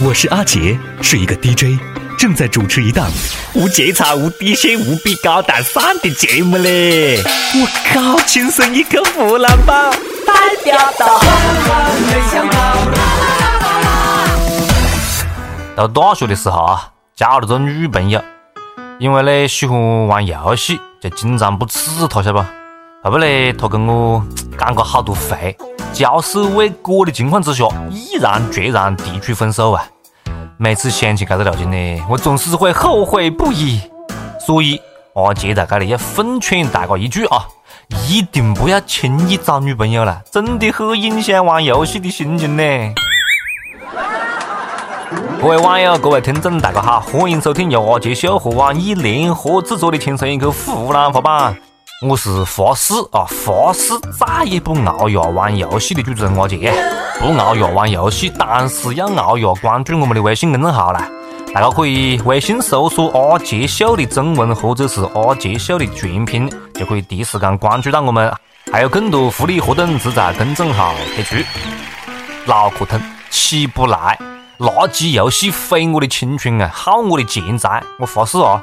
我是阿杰，是一个 DJ，正在主持一档无节操、无底线、无比高大上的节目嘞！我靠，亲生一个湖南宝，代表到到大学的时候啊，交了个女朋友，因为呢喜欢玩游戏，就经常不齿她，晓得吧？后不呢，她跟我讲过好多回。交手未果的情况之下，毅然决然提出分手啊！每次想起这个路径呢，我总是会后悔不已。所以阿杰在这里要奉劝大家一句啊，一定不要轻易找女朋友了，真的很影响玩游戏的心情呢。各位网友，各位听众，大家好，欢迎收听由阿杰秀和网易联合制作的《轻松一刻湖南话版》。我是发誓啊，发誓再也不熬夜玩游戏的主持人阿杰，不熬夜玩游戏，但是要熬夜关注我们的微信公众号啦。大家可以微信搜索“阿杰秀”的中文或者是“阿杰秀”的全拼，就可以第一时间关注到我们。还有更多福利活动只在公众号推出。脑壳痛，起不来，垃圾游戏毁我的青春啊，耗我的钱财。我发誓啊！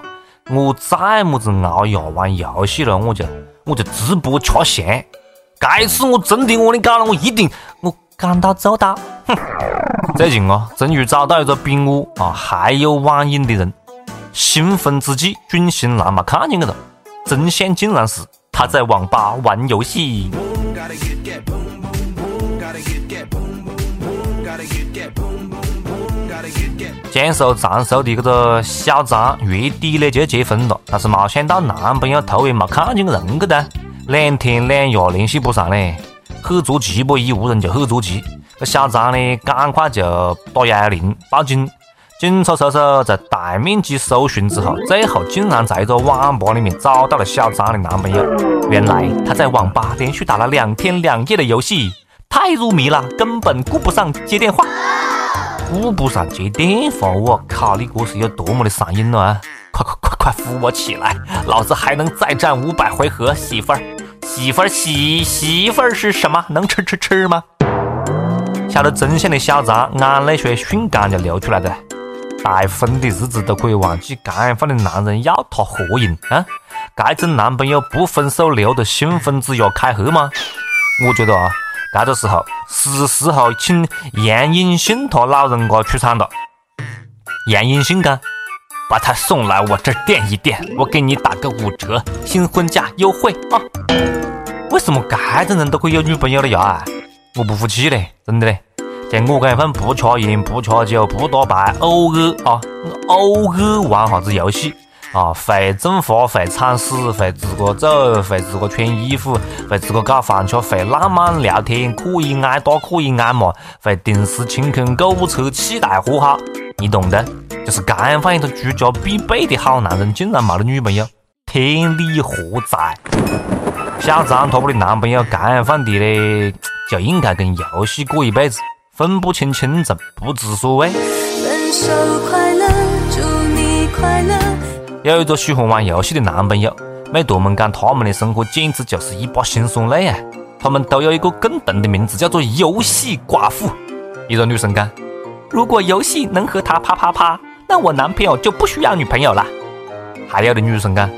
我再么子熬夜玩游戏了，我就我就直播吃翔。这次我真的我你搞了，我一定我赶到做到。哼！最近啊，终于找到一个比我啊还有网瘾的人。兴奋之际，准新郎嘛看见我了。真相竟然是他在网吧玩游戏。江苏常熟的这个小张月底呢就要结婚了，但是没想到男朋友头也没看见人个的，两天两夜联系不上嘞，很着急不？一屋人就很着急。这小张呢，赶快就打幺幺零报警。警察叔叔在大面积搜寻之后，最后竟然在一个网吧里面找到了小张的男朋友。原来他在网吧连续打了两天两夜的游戏，太入迷了，根本顾不上接电话。顾不上接电话，我靠！你这是有多么的上瘾了啊！快快快快扶我起来，老子还能再战五百回合！媳妇儿，媳妇儿，媳媳妇儿是什么？能吃吃吃吗？晓得真相的小张，眼泪水瞬间就流出来了。大婚的日子都可以忘记，这样放的男人要他何用啊？这种男朋友不分手，留得新婚之夜开黑吗？我觉得啊。这个时候是时候请杨永信他老人家出场了。杨永信讲：“把他送来我这儿垫一垫，我给你打个五折新婚价优惠啊！”为什么这种人都可以有女朋友了呀？我不服气嘞，真的嘞！像我这样份不吃烟、不吃酒、不打牌，偶尔啊，偶尔玩下子游戏。啊，会种花，会铲屎，会自个走，会自个穿衣服，会自个搞饭吃，会浪漫聊天，可以挨打，可以挨骂，会定时清空购物车，气带和好，你懂的。就是这样放一个居家必备的好男人，竟然没了女朋友，天理何在？小张他们的男朋友这样放的嘞，就应该跟游戏过一辈子，分不清轻重，不知所谓。分手快乐，祝你快乐。有一个喜欢玩游戏的男朋友，美图们讲他们的生活简直就是一把辛酸泪啊！他们都有一个共同的名字，叫做“游戏寡妇”。一个女生讲：“如果游戏能和他啪啪啪，那我男朋友就不需要女朋友了。”还有的女生讲：“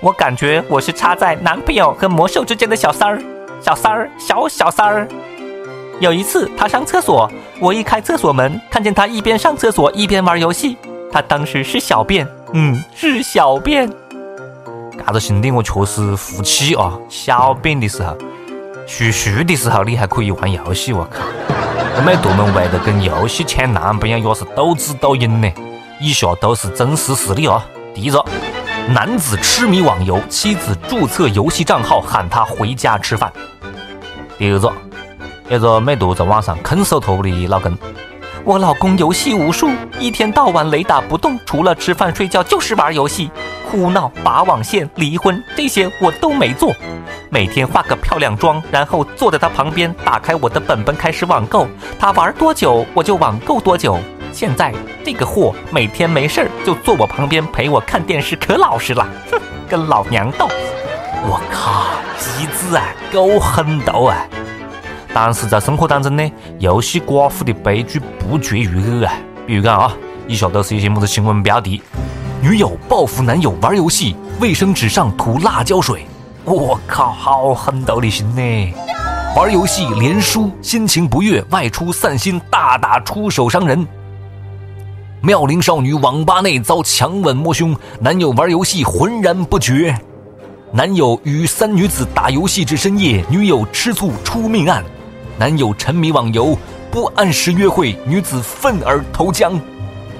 我感觉我是插在男朋友和魔兽之间的小三儿，小三儿，小小三儿。”有一次他上厕所，我一开厕所门，看见他一边上厕所一边玩游戏，他当时是小便。嗯，是小便。这个兄弟我确实服气啊！小便的时候，嘘嘘的时候，你还可以玩游戏，我靠！这美坨们为了跟游戏抢男朋友，也是斗智斗勇呢。以下都是真实实例啊。第一个，男子痴迷网游，妻子注册游戏账号喊他回家吃饭。第二个，一个美坨在网上控诉他的老公。我老公游戏无数，一天到晚雷打不动，除了吃饭睡觉就是玩游戏，哭闹、拔网线、离婚这些我都没做。每天化个漂亮妆，然后坐在他旁边，打开我的本本开始网购。他玩多久我就网购多久。现在这个货每天没事儿就坐我旁边陪我看电视，可老实了。哼，跟老娘斗！我靠，机智啊，够狠的啊！但是在生活当中呢，游戏寡妇的悲剧不绝于耳啊！比如讲啊，以下都是一些么子新闻标题：女友报复男友玩游戏，卫生纸上涂辣椒水。我靠，好狠斗的心呢！玩游戏连输，心情不悦，外出散心，大打出手伤人。妙龄少女网吧内遭强吻摸胸，男友玩游戏浑然不觉。男友与三女子打游戏至深夜，女友吃醋出命案。男友沉迷网游，不按时约会，女子愤而投江。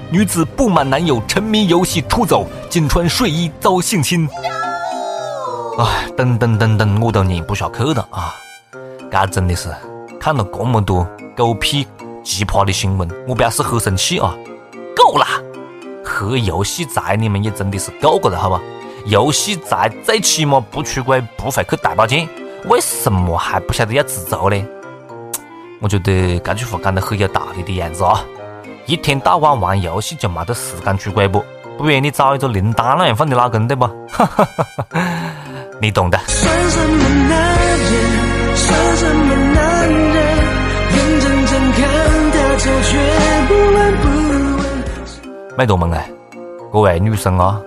女子不满男友沉迷游戏出走，仅穿睡衣遭性侵。哎，等等等等，我都忍不下去了啊！这真的是看了这么多狗屁奇葩的新闻，我表示很生气啊！够了，黑游戏宅你们也真的是够过了，好吧？游戏宅最起码不出轨不会去大保健，为什么还不晓得要自责呢？我觉得这句话讲得很有道理的样子啊！一天到晚玩游戏就没得时间出轨不？不然你找一个林丹那样放的老公对不？你懂的。妹坨们哎，各位女生啊，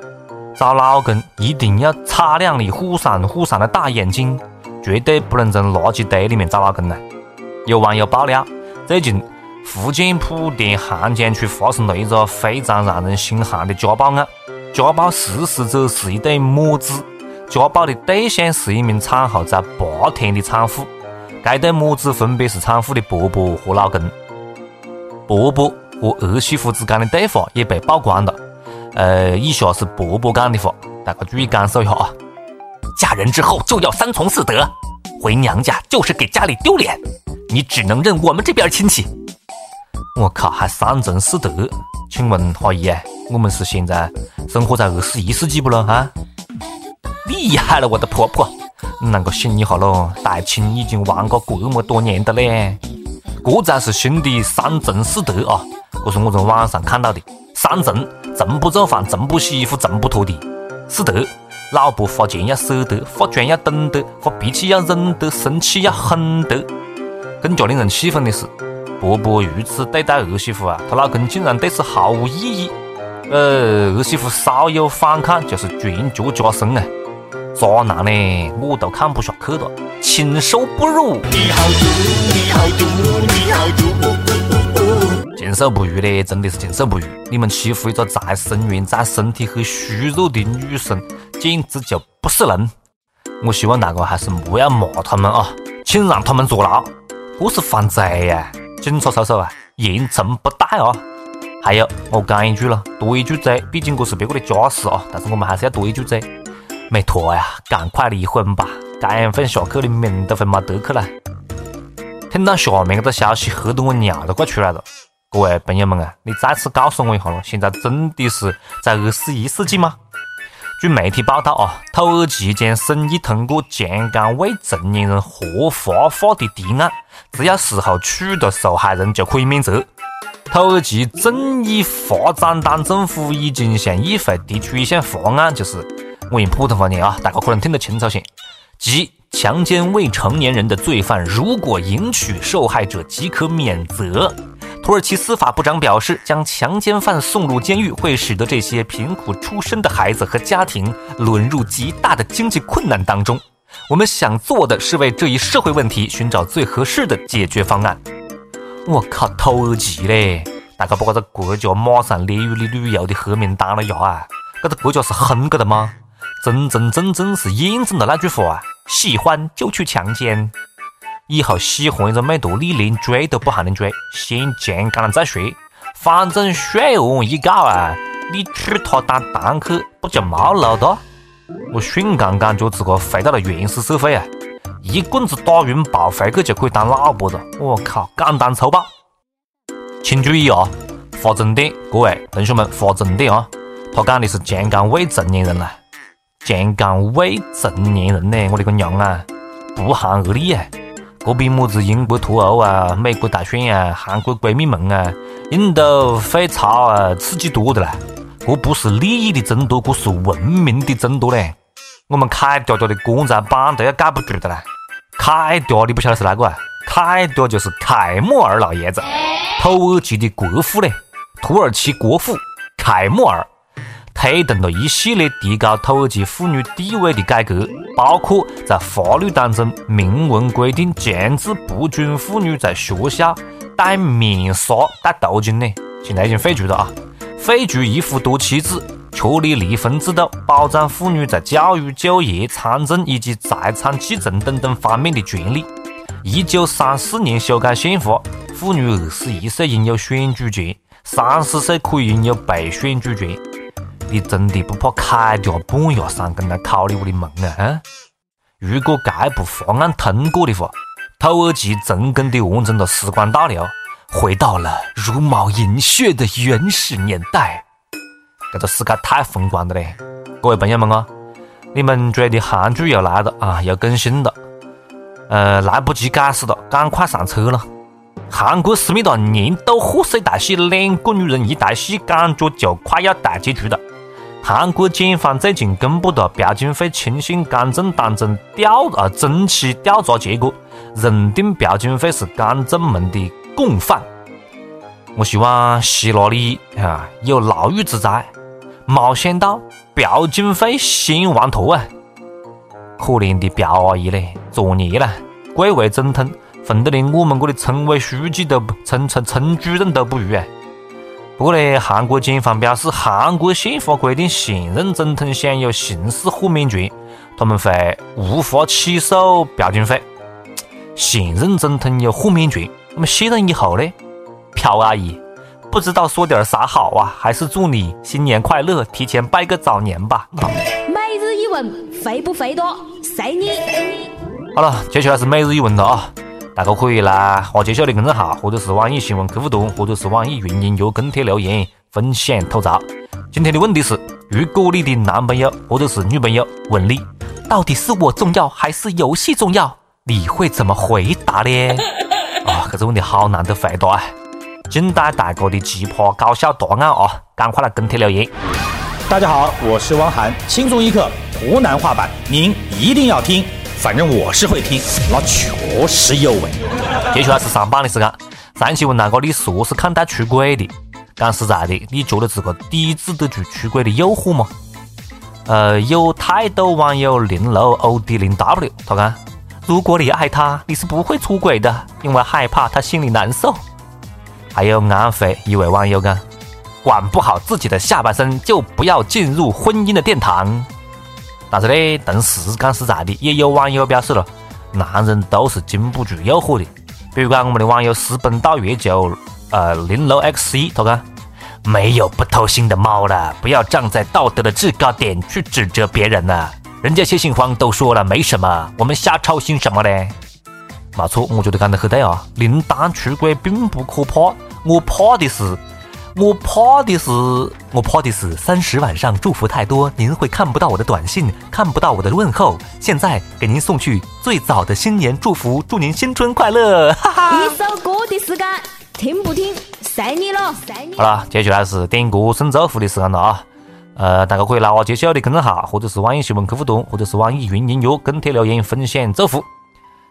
找老公一定要擦亮你忽闪忽闪的大眼睛，绝对不能从垃圾堆里面找老公呢。有网友爆料，最近福建莆田涵江区发生了一个非常让人心寒的家暴案，家暴实施者是一对母子，家暴的对象是一名产后才八天的产妇，该对母子分别是产妇的婆婆和老公，婆婆。和儿媳妇之间的对话也被曝光了。呃，以下是婆婆讲的话，大家注意感受一下啊。嫁人之后就要三从四德，回娘家就是给家里丢脸，你只能认我们这边亲戚。我靠，还三从四德？请问华姨，我们是现在生活在二十一世纪不咯？啊，厉害了，我的婆婆，啷个醒一下咯？大清已经亡过这么多年的嘞，这才是新的三从四德啊！这是我从网上看到的。三从：从不做饭，从不洗衣服，从不拖地。四德：老婆花钱要舍得，化妆要懂得，发脾气要忍得，生气要狠得。更加令人气愤的是，婆婆如此对待儿媳妇啊，她老公竟然对此毫无异议。呃，儿媳妇稍有反抗就是拳脚加身啊！渣男呢，我都看不下去了，禽兽不如！禽兽不如嘞，真的是禽兽不如！你们欺负一个再生源、再身体很虚弱的女生，简直就不是人！我希望大家还是不要骂他们啊，请让他们坐牢，这是犯罪呀！警察叔叔啊，严惩不贷啊！还有，我讲一句了，多一句嘴，毕竟这是别个的家事啊，但是我们还是要多一句嘴，没错呀，赶快离婚吧，这样混下去的命都会没得去了。听到下面这个消息，吓得我尿都快出来了。各位朋友们啊，你再次告诉我一下了，现在真的是在二十一世纪吗？据媒体报道啊，土耳其将审议通过强奸未成年人合法化的提案，只要事后取得受害人就可以免责。土耳其正义发展党政府已经向议会提出一项法案，就是我用普通话念啊，大家可能听得清楚些，即强奸未成年人的罪犯如果迎娶受害者即可免责。土耳其司法部长表示，将强奸犯送入监狱会使得这些贫苦出身的孩子和家庭沦入极大的经济困难当中。我们想做的是为这一社会问题寻找最合适的解决方案。我靠，土耳其嘞！大家把这个国家马上列入你旅游的黑名单了呀！啊，这个国家是哼个的吗？真真正正是验证了那句话：喜欢就去强奸。以后喜欢一个妹坨，你连追都不还能追，先强奸了再说。反正血案一告啊，你娶她当堂客不就没路的？我瞬间感觉自个回到了原始社会啊！一棍子打晕抱回去就可以当老婆了。我靠，简单粗暴！请注意啊，划重点，各位同学们划重点啊！他讲的是强奸未成年人啊，强奸未成年人呢，我的个娘啊，不寒而栗啊！这比么子英国脱欧啊、美国大选啊、韩国闺蜜梦啊，印度废超啊，刺激多的啦！这不是利益的争夺，这是文明的争夺嘞！我们凯嗲嗲的棺材板都要盖不住的啦！凯嗲，你不晓得是哪个啊？凯嗲就是凯末尔老爷子，土耳其的国父嘞！土耳其国父凯末尔推动了一系列提高土耳其妇女地位的改革，包括在法律当中明文规定强制不准妇女在学校戴面纱、戴头巾呢。现在已经废除了啊，废除一夫多妻制，确立离婚制度，保障妇女在教育、就业、参政以及财产继承等等方面的权利。一九三四年修改宪法，妇女二十一岁拥有选举权，三十岁可以拥有被选举权。你真的不怕凯迪半夜三更来敲你屋的门啊？如果这部法案通过的话，土耳其成功的完成了时光倒流，回到了茹毛饮血的原始年代。这个世界太疯狂了嘞！各位朋友们啊，你们追的韩剧又来了啊，又更新了。呃，来不及解释了，赶快上车了！韩国思密达年度贺岁大戏《两个女人一台戏》感觉就快要大结局了。韩国检方最近公布了朴槿惠亲信干政当中调啊中期调查结果，认定朴槿惠是干政门的共犯。我希望希拉里啊有牢狱之灾，没想到朴槿惠先完脱啊！可怜的朴阿姨嘞，作孽了！贵为总统，混得连我们这里村委书记都不，村村村主任都不如啊！不过呢，韩国检方表示，韩国宪法规定现任总统享有刑事豁免权，他们会无法起诉朴槿惠。现任总统有豁免权，那么卸任以后呢？朴阿姨，不知道说点啥好啊？还是祝你新年快乐，提前拜个早年吧。每日一问，肥不肥多？随你。好了，接下来是每日一问了啊！大家可以来花姐秀的公众号，或者是网易新闻客户端，或者是网易云音乐跟帖留言分享吐槽。今天的问题是：如果你的男朋友或者是女朋友问你，到底是我重要还是游戏重要，你会怎么回答呢？啊，这个问题好难得回答啊！静待大哥的奇葩搞笑答案啊！赶快来跟帖留言。大家好，我是汪涵，轻松一刻湖南话版，您一定要听。反正我是会听，那确实有味。接下来是上榜的时间。上期问大哥你是何是看待出轨的？讲实在的，你觉得自个抵制得住出轨的诱惑吗？呃，有态度网友零六 O D 零 W 他讲：如果你爱他，你是不会出轨的，因为害怕他心里难受。还有安徽一位网友讲：管不好自己的下半身，就不要进入婚姻的殿堂。但是呢，同时讲实在的，也有网友表示了，男人都是经不住诱惑的。比如讲，我们的网友私奔到月球，呃，零六 X 一，他讲没有不偷腥的猫了，不要站在道德的制高点去指责别人了。人家谢杏芳都说了没什么，我们瞎操心什么呢？没错，我觉得讲得很对啊。零蛋出轨并不可怕，我怕的是。我怕的是，我怕的是三十晚上祝福太多，您会看不到我的短信，看不到我的问候。现在给您送去最早的新年祝福，祝您新春快乐！哈哈。一首歌的时间，听不听随你了。好了，接下来是点歌送祝福的时间了啊！呃，大家可以来我接下的公众号，或者是网易新闻客户端，或者是网易云音乐跟帖留言分享祝福。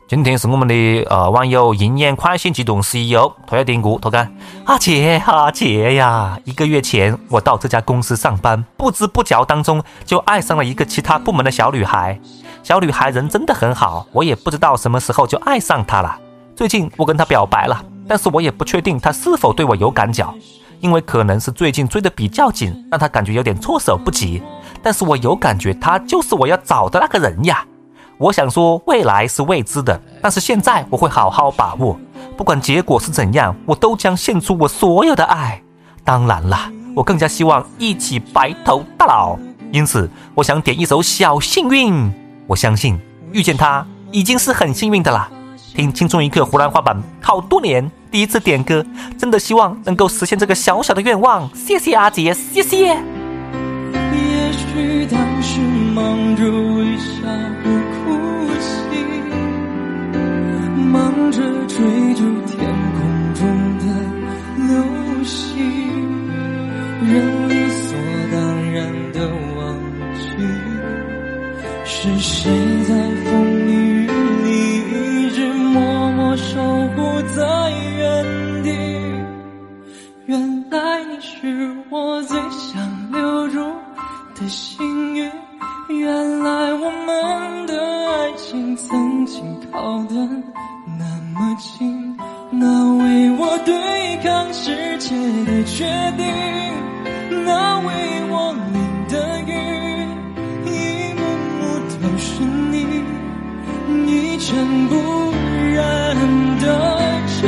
今天是我们的呃网友营养快线集团 CEO，他要点歌，他讲阿杰阿杰呀，一个月前我到这家公司上班，不知不觉当中就爱上了一个其他部门的小女孩，小女孩人真的很好，我也不知道什么时候就爱上她了。最近我跟她表白了，但是我也不确定她是否对我有感觉，因为可能是最近追的比较紧，让她感觉有点措手不及。但是我有感觉，她就是我要找的那个人呀。我想说，未来是未知的，但是现在我会好好把握。不管结果是怎样，我都将献出我所有的爱。当然了，我更加希望一起白头到老。因此，我想点一首《小幸运》。我相信遇见他已经是很幸运的啦。听《青春一刻》湖南话版好多年，第一次点歌，真的希望能够实现这个小小的愿望。谢谢阿杰，谢谢。也许当时忙着微笑。靠得那么近，那为我对抗世界的决定，那为我淋的雨，一幕幕都是你，一尘不染的真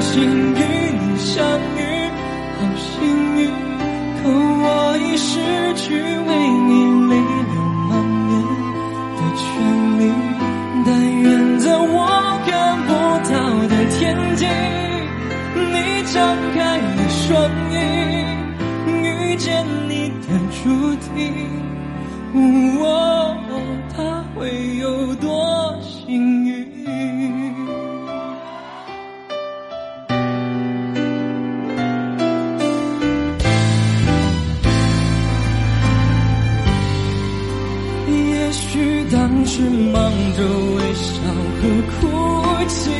心与你相遇，好幸运，可我已失去为你的天际，你张开了双翼，遇见你的注定。哦，他会有多幸运？也许当时忙着微笑和哭泣，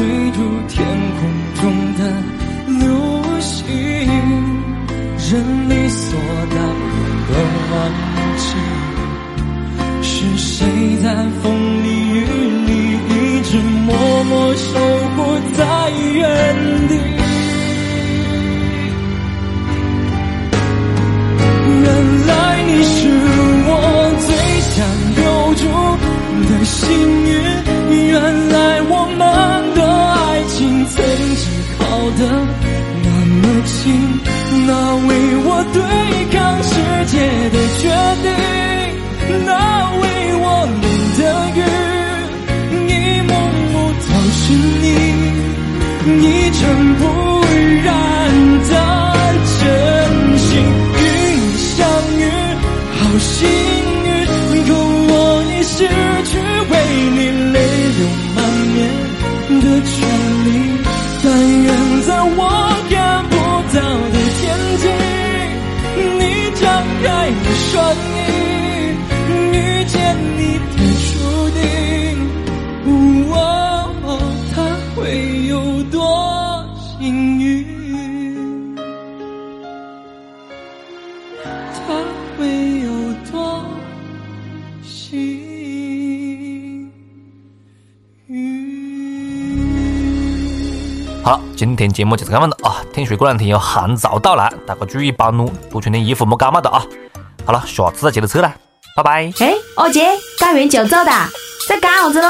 追逐天空中的想不今天节目就是这样的啊！听说过两天有寒潮到来，大家注意保暖，多穿点衣服，莫感冒的啊！好了，下次再接着扯了，拜拜。哎，二姐，干完就走的，在干啥子喽？